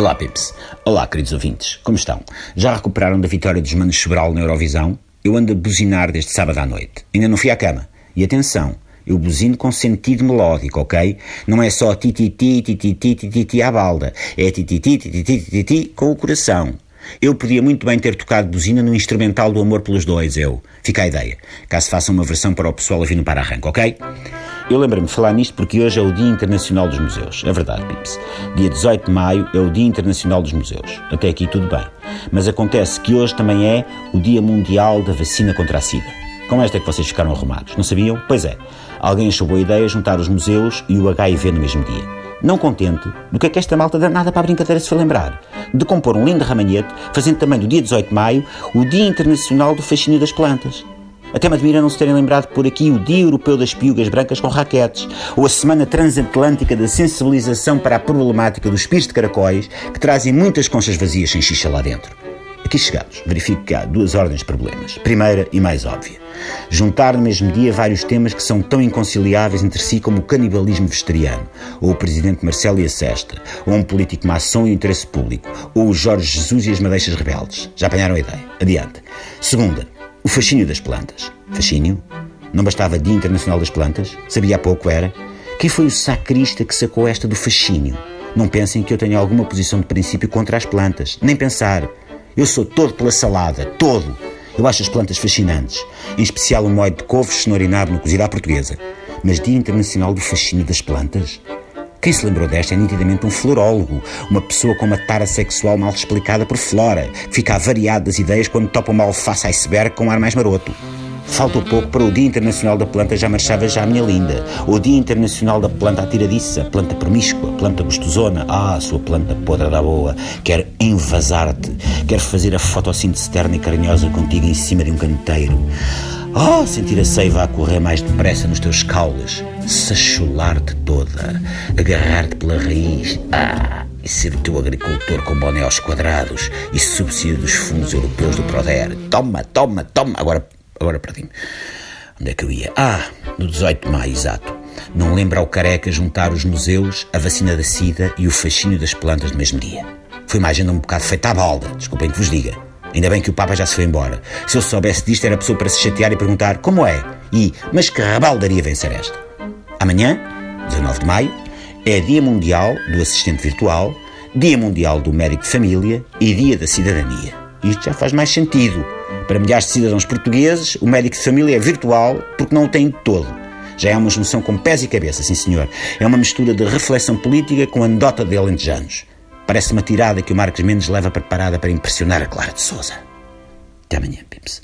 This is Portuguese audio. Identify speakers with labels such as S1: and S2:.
S1: Olá, Pips. Olá, queridos ouvintes. Como estão? Já recuperaram da vitória dos Manos Sobral na Eurovisão? Eu ando a buzinar desde sábado à noite. Ainda não fui à cama. E atenção, eu buzino com sentido melódico, ok? Não é só ti-ti-ti, ti-ti-ti, ti-ti-ti à balda. É ti-ti-ti, ti-ti-ti, ti-ti com o coração. Eu podia muito bem ter tocado buzina no instrumental do Amor pelos Dois, eu. Fica a ideia. Caso faça uma versão para o pessoal a vir no para-arranco, ok? Eu lembro-me de falar nisto porque hoje é o Dia Internacional dos Museus. É verdade, Pips. Dia 18 de maio é o Dia Internacional dos Museus. Até aqui tudo bem. Mas acontece que hoje também é o Dia Mundial da Vacina contra a SIDA. Com esta é que vocês ficaram arrumados, não sabiam? Pois é. Alguém achou boa ideia juntar os museus e o HIV no mesmo dia. Não contente, do que é que esta malta danada para a brincadeira se foi lembrar? De compor um lindo ramanhete, fazendo também do dia 18 de maio o Dia Internacional do Fascínio das Plantas. Até me admira não se terem lembrado por aqui o Dia Europeu das Piugas Brancas com raquetes, ou a Semana Transatlântica da Sensibilização para a Problemática dos Pires de Caracóis, que trazem muitas conchas vazias sem xixa lá dentro. Aqui chegados, verifico que há duas ordens de problemas. Primeira e mais óbvia. Juntar no mesmo dia vários temas que são tão inconciliáveis entre si como o canibalismo vegetariano, ou o presidente Marcelo e a Sesta, ou um político maçom e o interesse público, ou o Jorge Jesus e as madeixas rebeldes. Já apanharam a ideia? Adiante. Segunda, o fascínio das plantas. Fascínio? Não bastava Dia Internacional das Plantas? Sabia há pouco era? Quem foi o sacrista que sacou esta do fascínio? Não pensem que eu tenho alguma posição de princípio contra as plantas. Nem pensar. Eu sou todo pela salada. Todo. Eu acho as plantas fascinantes. Em especial o moed de couves, cenoura e nabo no cozido à portuguesa. Mas Dia Internacional do Fascínio das Plantas? Quem se lembrou desta é nitidamente um florólogo, uma pessoa com uma tara sexual mal explicada por Flora, que fica avariado das ideias quando topa uma alface iceberg com um ar mais maroto. Faltou pouco para o Dia Internacional da Planta já marchava já a minha linda. O Dia Internacional da Planta atiradiça, planta promíscua, planta gostosona. Ah, sua planta podre da boa. Quer envasar-te, quer fazer a fotossíntese terna e carinhosa contigo em cima de um canteiro. Oh, sentir a seiva a correr mais depressa nos teus caules, sachular-te toda, agarrar-te pela raiz, ah, e ser teu agricultor com boné aos quadrados e subsídio dos fundos europeus do Proder. Toma, toma, toma. Agora, agora perdi-me. Onde é que eu ia? Ah, no 18 de maio, exato. Não lembra ao careca juntar os museus, a vacina da sida e o fascínio das plantas no mesmo dia. Foi uma agenda um bocado feita à balda, desculpem que vos diga. Ainda bem que o Papa já se foi embora. Se eu soubesse disto, era pessoa para se chatear e perguntar como é. E, mas que rabaldaria vencer esta? Amanhã, 19 de maio, é Dia Mundial do Assistente Virtual, Dia Mundial do Médico de Família e Dia da Cidadania. Isto já faz mais sentido. Para milhares de cidadãos portugueses, o médico de família é virtual porque não o tem de todo. Já é uma junção com pés e cabeça, sim senhor. É uma mistura de reflexão política com anedota de alentejanos. Parece uma tirada que o Marcos Mendes leva preparada para impressionar a Clara de Souza. Até amanhã, Pimps.